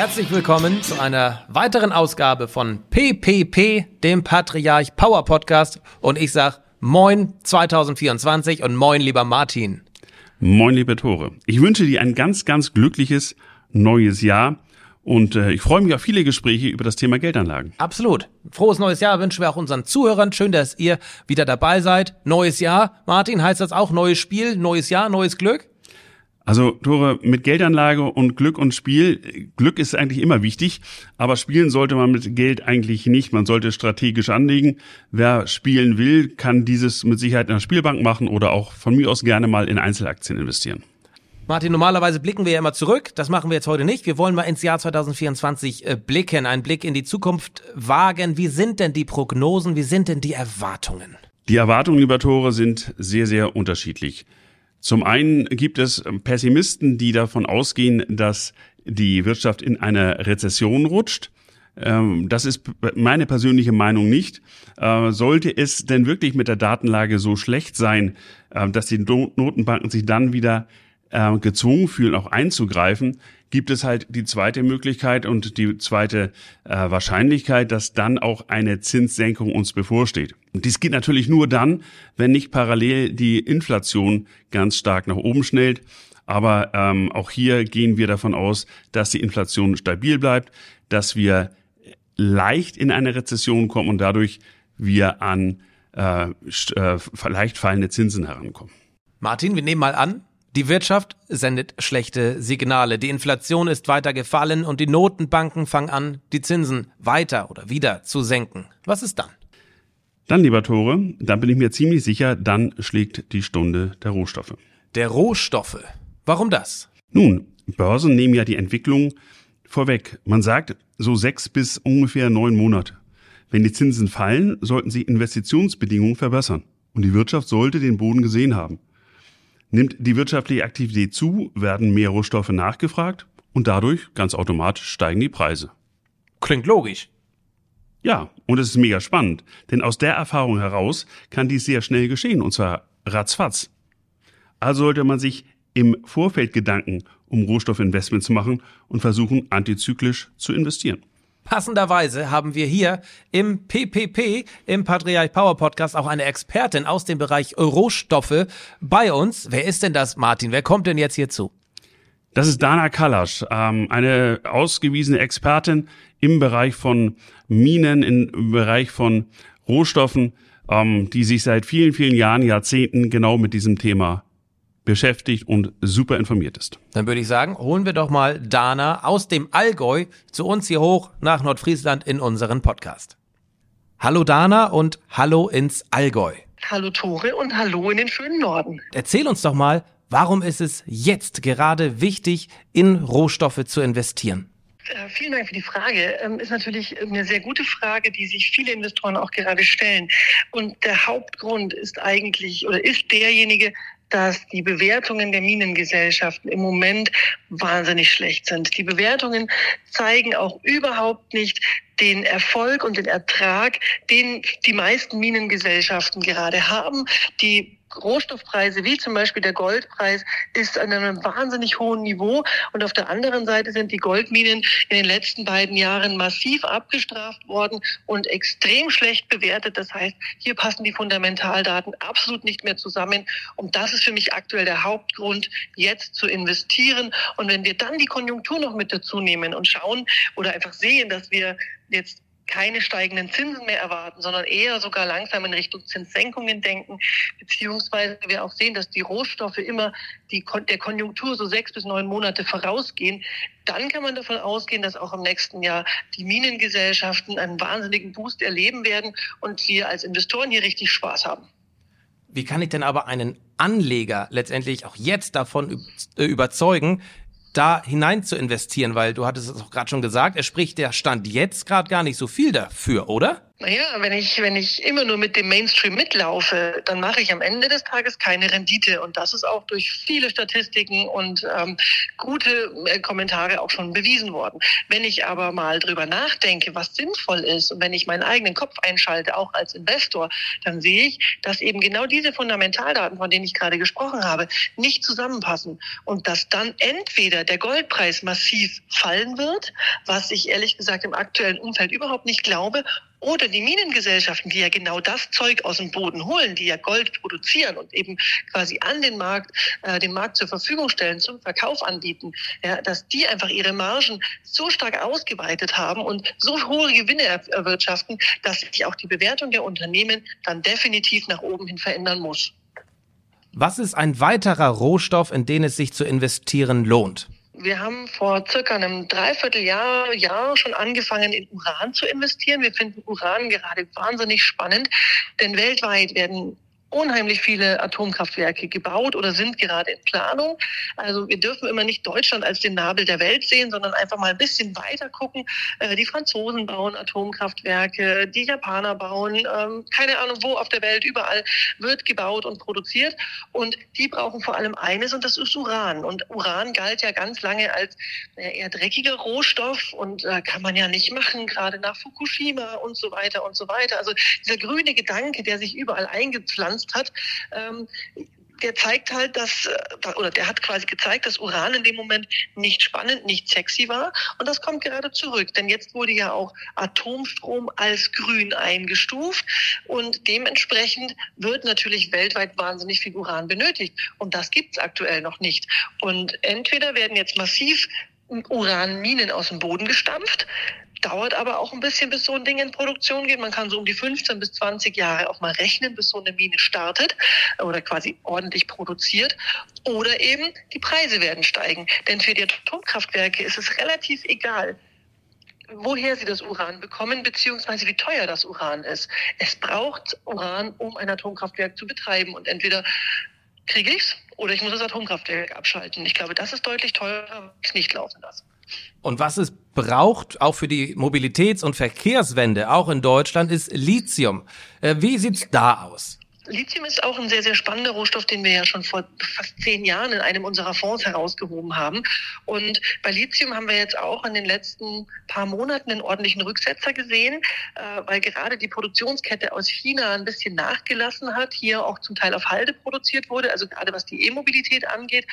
Herzlich willkommen zu einer weiteren Ausgabe von PPP, dem Patriarch Power Podcast. Und ich sag Moin 2024 und Moin, lieber Martin. Moin, liebe Tore. Ich wünsche dir ein ganz, ganz glückliches neues Jahr. Und äh, ich freue mich auf viele Gespräche über das Thema Geldanlagen. Absolut. Frohes neues Jahr wünschen wir auch unseren Zuhörern. Schön, dass ihr wieder dabei seid. Neues Jahr. Martin, heißt das auch neues Spiel, neues Jahr, neues Glück? Also Tore, mit Geldanlage und Glück und Spiel, Glück ist eigentlich immer wichtig, aber spielen sollte man mit Geld eigentlich nicht. Man sollte strategisch anlegen. Wer spielen will, kann dieses mit Sicherheit in der Spielbank machen oder auch von mir aus gerne mal in Einzelaktien investieren. Martin, normalerweise blicken wir ja immer zurück. Das machen wir jetzt heute nicht. Wir wollen mal ins Jahr 2024 äh, blicken, einen Blick in die Zukunft wagen. Wie sind denn die Prognosen? Wie sind denn die Erwartungen? Die Erwartungen, lieber Tore, sind sehr, sehr unterschiedlich. Zum einen gibt es Pessimisten, die davon ausgehen, dass die Wirtschaft in eine Rezession rutscht. Ähm, das ist meine persönliche Meinung nicht. Äh, sollte es denn wirklich mit der Datenlage so schlecht sein, äh, dass die Notenbanken sich dann wieder äh, gezwungen fühlen, auch einzugreifen, gibt es halt die zweite Möglichkeit und die zweite äh, Wahrscheinlichkeit, dass dann auch eine Zinssenkung uns bevorsteht. Und dies geht natürlich nur dann, wenn nicht parallel die Inflation ganz stark nach oben schnellt. Aber ähm, auch hier gehen wir davon aus, dass die Inflation stabil bleibt, dass wir leicht in eine Rezession kommen und dadurch wir an äh, äh, leicht fallende Zinsen herankommen. Martin, wir nehmen mal an, die Wirtschaft sendet schlechte Signale. Die Inflation ist weiter gefallen und die Notenbanken fangen an, die Zinsen weiter oder wieder zu senken. Was ist dann? Dann, lieber Tore, dann bin ich mir ziemlich sicher, dann schlägt die Stunde der Rohstoffe. Der Rohstoffe. Warum das? Nun, Börsen nehmen ja die Entwicklung vorweg. Man sagt so sechs bis ungefähr neun Monate. Wenn die Zinsen fallen, sollten sie Investitionsbedingungen verbessern. Und die Wirtschaft sollte den Boden gesehen haben. Nimmt die wirtschaftliche Aktivität zu, werden mehr Rohstoffe nachgefragt und dadurch ganz automatisch steigen die Preise. Klingt logisch. Ja, und es ist mega spannend, denn aus der Erfahrung heraus kann dies sehr schnell geschehen und zwar ratzfatz. Also sollte man sich im Vorfeld Gedanken um Rohstoffinvestments machen und versuchen, antizyklisch zu investieren. Passenderweise haben wir hier im PPP, im Patriarch Power Podcast, auch eine Expertin aus dem Bereich Rohstoffe bei uns. Wer ist denn das, Martin? Wer kommt denn jetzt hierzu? Das ist Dana Kalasch, ähm, eine ausgewiesene Expertin im Bereich von Minen, im Bereich von Rohstoffen, ähm, die sich seit vielen, vielen Jahren, Jahrzehnten genau mit diesem Thema beschäftigt und super informiert ist. Dann würde ich sagen, holen wir doch mal Dana aus dem Allgäu zu uns hier hoch nach Nordfriesland in unseren Podcast. Hallo Dana und hallo ins Allgäu. Hallo Tore und hallo in den schönen Norden. Erzähl uns doch mal, warum ist es jetzt gerade wichtig, in Rohstoffe zu investieren? Äh, vielen Dank für die Frage. Ähm, ist natürlich eine sehr gute Frage, die sich viele Investoren auch gerade stellen. Und der Hauptgrund ist eigentlich oder ist derjenige, dass die Bewertungen der Minengesellschaften im Moment wahnsinnig schlecht sind. Die Bewertungen zeigen auch überhaupt nicht den Erfolg und den Ertrag, den die meisten Minengesellschaften gerade haben. Die Rohstoffpreise wie zum Beispiel der Goldpreis ist an einem wahnsinnig hohen Niveau. Und auf der anderen Seite sind die Goldminen in den letzten beiden Jahren massiv abgestraft worden und extrem schlecht bewertet. Das heißt, hier passen die Fundamentaldaten absolut nicht mehr zusammen. Und das ist für mich aktuell der Hauptgrund, jetzt zu investieren. Und wenn wir dann die Konjunktur noch mit dazu nehmen und schauen oder einfach sehen, dass wir jetzt keine steigenden Zinsen mehr erwarten, sondern eher sogar langsam in Richtung Zinssenkungen denken, beziehungsweise wir auch sehen, dass die Rohstoffe immer die, der Konjunktur so sechs bis neun Monate vorausgehen, dann kann man davon ausgehen, dass auch im nächsten Jahr die Minengesellschaften einen wahnsinnigen Boost erleben werden und wir als Investoren hier richtig Spaß haben. Wie kann ich denn aber einen Anleger letztendlich auch jetzt davon äh, überzeugen, da hinein zu investieren, weil du hattest es auch gerade schon gesagt, er spricht der Stand jetzt gerade gar nicht so viel dafür, oder? Naja, wenn ich, wenn ich immer nur mit dem Mainstream mitlaufe, dann mache ich am Ende des Tages keine Rendite. Und das ist auch durch viele Statistiken und ähm, gute äh, Kommentare auch schon bewiesen worden. Wenn ich aber mal drüber nachdenke, was sinnvoll ist und wenn ich meinen eigenen Kopf einschalte, auch als Investor, dann sehe ich, dass eben genau diese Fundamentaldaten, von denen ich gerade gesprochen habe, nicht zusammenpassen. Und dass dann entweder der Goldpreis massiv fallen wird, was ich ehrlich gesagt im aktuellen Umfeld überhaupt nicht glaube, oder die Minengesellschaften, die ja genau das Zeug aus dem Boden holen, die ja Gold produzieren und eben quasi an den Markt, äh, den Markt zur Verfügung stellen, zum Verkauf anbieten, ja, dass die einfach ihre Margen so stark ausgeweitet haben und so hohe Gewinne erwirtschaften, dass sich auch die Bewertung der Unternehmen dann definitiv nach oben hin verändern muss. Was ist ein weiterer Rohstoff, in den es sich zu investieren lohnt? Wir haben vor circa einem Dreivierteljahr Jahr schon angefangen, in Uran zu investieren. Wir finden Uran gerade wahnsinnig spannend, denn weltweit werden unheimlich viele Atomkraftwerke gebaut oder sind gerade in Planung. Also wir dürfen immer nicht Deutschland als den Nabel der Welt sehen, sondern einfach mal ein bisschen weiter gucken. Äh, die Franzosen bauen Atomkraftwerke, die Japaner bauen, ähm, keine Ahnung wo auf der Welt, überall wird gebaut und produziert. Und die brauchen vor allem eines und das ist Uran. Und Uran galt ja ganz lange als eher dreckiger Rohstoff und kann man ja nicht machen, gerade nach Fukushima und so weiter und so weiter. Also dieser grüne Gedanke, der sich überall eingepflanzt benutzt hat, ähm, der zeigt halt, dass, äh, oder der hat quasi gezeigt, dass Uran in dem Moment nicht spannend, nicht sexy war. Und das kommt gerade zurück. Denn jetzt wurde ja auch Atomstrom als grün eingestuft. Und dementsprechend wird natürlich weltweit wahnsinnig viel Uran benötigt. Und das gibt's aktuell noch nicht. Und entweder werden jetzt massiv Uranminen aus dem Boden gestampft dauert aber auch ein bisschen, bis so ein Ding in Produktion geht. Man kann so um die 15 bis 20 Jahre auch mal rechnen, bis so eine Mine startet oder quasi ordentlich produziert. Oder eben die Preise werden steigen. Denn für die Atomkraftwerke ist es relativ egal, woher sie das Uran bekommen, beziehungsweise wie teuer das Uran ist. Es braucht Uran, um ein Atomkraftwerk zu betreiben. Und entweder kriege ich es oder ich muss das Atomkraftwerk abschalten. Ich glaube, das ist deutlich teurer, wenn ich es nicht laufen lasse. Und was es braucht, auch für die Mobilitäts- und Verkehrswende, auch in Deutschland, ist Lithium. Äh, wie sieht's da aus? Lithium ist auch ein sehr, sehr spannender Rohstoff, den wir ja schon vor fast zehn Jahren in einem unserer Fonds herausgehoben haben. Und bei Lithium haben wir jetzt auch in den letzten paar Monaten einen ordentlichen Rücksetzer gesehen, äh, weil gerade die Produktionskette aus China ein bisschen nachgelassen hat, hier auch zum Teil auf Halde produziert wurde, also gerade was die E-Mobilität angeht.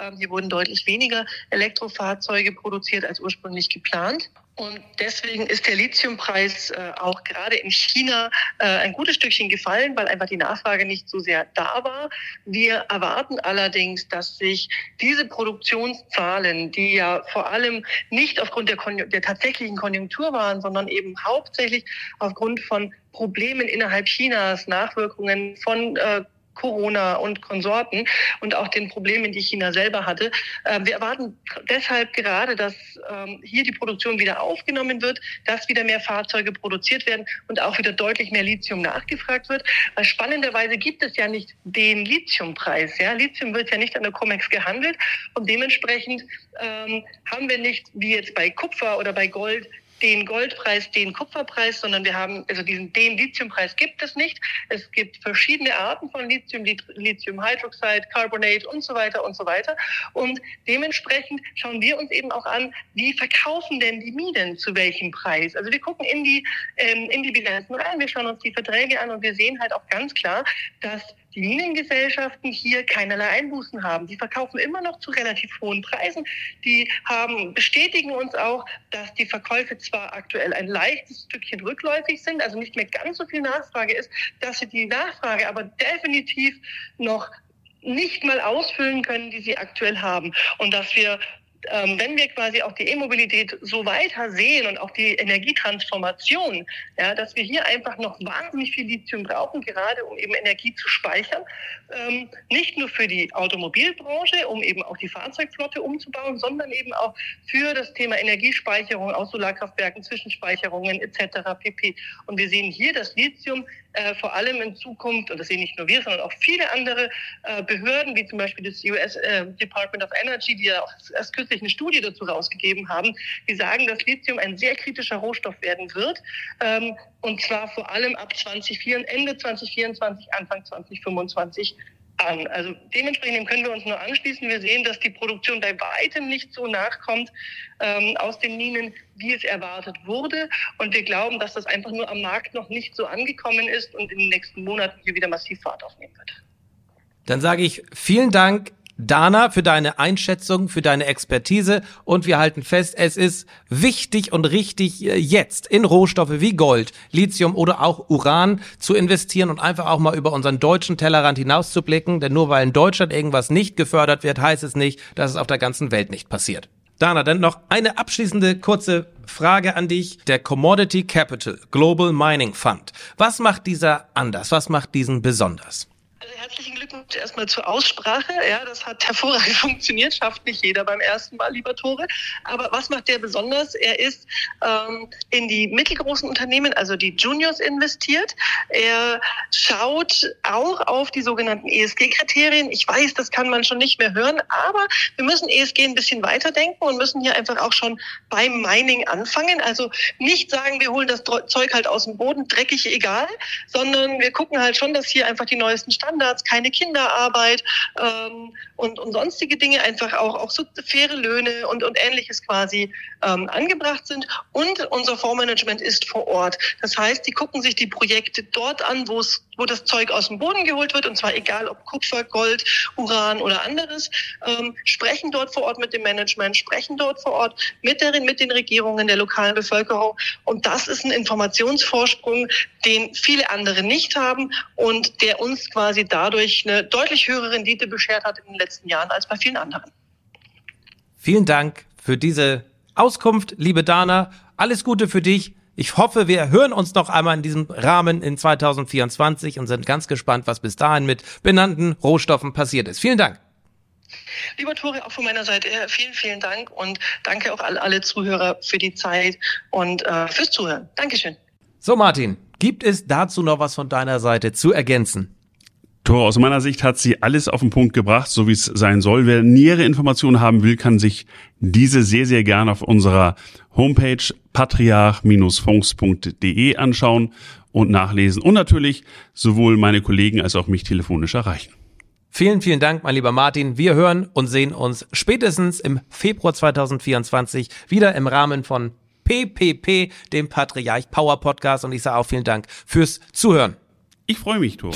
Ähm, hier wurden deutlich weniger Elektrofahrzeuge produziert als ursprünglich geplant. Und deswegen ist der Lithiumpreis äh, auch gerade in China äh, ein gutes Stückchen gefallen, weil einfach die Nachfrage nicht so sehr da war. Wir erwarten allerdings, dass sich diese Produktionszahlen, die ja vor allem nicht aufgrund der, der tatsächlichen Konjunktur waren, sondern eben hauptsächlich aufgrund von Problemen innerhalb Chinas, Nachwirkungen von äh, Corona und Konsorten und auch den Problemen, die China selber hatte. Ähm, wir erwarten deshalb gerade, dass ähm, hier die Produktion wieder aufgenommen wird, dass wieder mehr Fahrzeuge produziert werden und auch wieder deutlich mehr Lithium nachgefragt wird. Weil spannenderweise gibt es ja nicht den Lithiumpreis. Ja? Lithium wird ja nicht an der COMEX gehandelt und dementsprechend ähm, haben wir nicht wie jetzt bei Kupfer oder bei Gold den Goldpreis, den Kupferpreis, sondern wir haben, also diesen, den Lithiumpreis gibt es nicht. Es gibt verschiedene Arten von Lithium, Lithium-Hydroxide, Carbonate und so weiter und so weiter. Und dementsprechend schauen wir uns eben auch an, wie verkaufen denn die Minen zu welchem Preis? Also wir gucken in die, ähm, in die Bilanzen rein, wir schauen uns die Verträge an und wir sehen halt auch ganz klar, dass die Minengesellschaften hier keinerlei Einbußen haben. Die verkaufen immer noch zu relativ hohen Preisen. Die haben, bestätigen uns auch, dass die Verkäufe zwar aktuell ein leichtes Stückchen rückläufig sind, also nicht mehr ganz so viel Nachfrage ist, dass sie die Nachfrage aber definitiv noch nicht mal ausfüllen können, die sie aktuell haben. Und dass wir ähm, wenn wir quasi auch die E-Mobilität so weiter sehen und auch die Energietransformation, ja, dass wir hier einfach noch wahnsinnig viel Lithium brauchen, gerade um eben Energie zu speichern, ähm, nicht nur für die Automobilbranche, um eben auch die Fahrzeugflotte umzubauen, sondern eben auch für das Thema Energiespeicherung aus Solarkraftwerken, Zwischenspeicherungen etc. pp. Und wir sehen hier, dass Lithium äh, vor allem in Zukunft, und das sehen nicht nur wir, sondern auch viele andere äh, Behörden, wie zum Beispiel das US äh, Department of Energy, die ja auch erst kürzlich eine Studie dazu rausgegeben haben, die sagen, dass Lithium ein sehr kritischer Rohstoff werden wird. Ähm, und zwar vor allem ab 2024, Ende 2024, Anfang 2025 an. Also dementsprechend können wir uns nur anschließen. Wir sehen, dass die Produktion bei weitem nicht so nachkommt ähm, aus den Minen, wie es erwartet wurde. Und wir glauben, dass das einfach nur am Markt noch nicht so angekommen ist und in den nächsten Monaten hier wieder massiv Fahrt aufnehmen wird. Dann sage ich vielen Dank Dana, für deine Einschätzung, für deine Expertise und wir halten fest, es ist wichtig und richtig, äh, jetzt in Rohstoffe wie Gold, Lithium oder auch Uran zu investieren und einfach auch mal über unseren deutschen Tellerrand hinauszublicken, denn nur weil in Deutschland irgendwas nicht gefördert wird, heißt es nicht, dass es auf der ganzen Welt nicht passiert. Dana, dann noch eine abschließende kurze Frage an dich. Der Commodity Capital Global Mining Fund. Was macht dieser anders? Was macht diesen besonders? Also herzlichen Glückwunsch erstmal zur Aussprache. Ja, das hat hervorragend funktioniert, schafft nicht jeder beim ersten Mal, lieber Tore. Aber was macht der besonders? Er ist ähm, in die mittelgroßen Unternehmen, also die Juniors, investiert. Er schaut auch auf die sogenannten ESG-Kriterien. Ich weiß, das kann man schon nicht mehr hören, aber wir müssen ESG ein bisschen weiterdenken und müssen hier einfach auch schon beim Mining anfangen. Also nicht sagen, wir holen das Zeug halt aus dem Boden, dreckig egal, sondern wir gucken halt schon, dass hier einfach die neuesten Standards Standards, keine Kinderarbeit ähm, und, und sonstige Dinge einfach auch, auch so faire Löhne und, und ähnliches quasi ähm, angebracht sind. Und unser Fondsmanagement ist vor Ort. Das heißt, die gucken sich die Projekte dort an, wo das Zeug aus dem Boden geholt wird, und zwar egal ob Kupfer, Gold, Uran oder anderes, ähm, sprechen dort vor Ort mit dem Management, sprechen dort vor Ort mit, der, mit den Regierungen der lokalen Bevölkerung. Und das ist ein Informationsvorsprung, den viele andere nicht haben und der uns quasi dadurch eine deutlich höhere Rendite beschert hat in den letzten Jahren als bei vielen anderen. Vielen Dank für diese Auskunft, liebe Dana. Alles Gute für dich. Ich hoffe, wir hören uns noch einmal in diesem Rahmen in 2024 und sind ganz gespannt, was bis dahin mit benannten Rohstoffen passiert ist. Vielen Dank. Lieber Tore, auch von meiner Seite vielen, vielen Dank und danke auch alle, alle Zuhörer für die Zeit und äh, fürs Zuhören. Dankeschön. So, Martin, gibt es dazu noch was von deiner Seite zu ergänzen? Tor, aus meiner Sicht hat sie alles auf den Punkt gebracht, so wie es sein soll. Wer nähere Informationen haben will, kann sich diese sehr, sehr gerne auf unserer Homepage patriarch-funks.de anschauen und nachlesen und natürlich sowohl meine Kollegen als auch mich telefonisch erreichen. Vielen, vielen Dank, mein lieber Martin. Wir hören und sehen uns spätestens im Februar 2024 wieder im Rahmen von PPP, dem Patriarch Power Podcast. Und ich sage auch vielen Dank fürs Zuhören. Ich freue mich, you.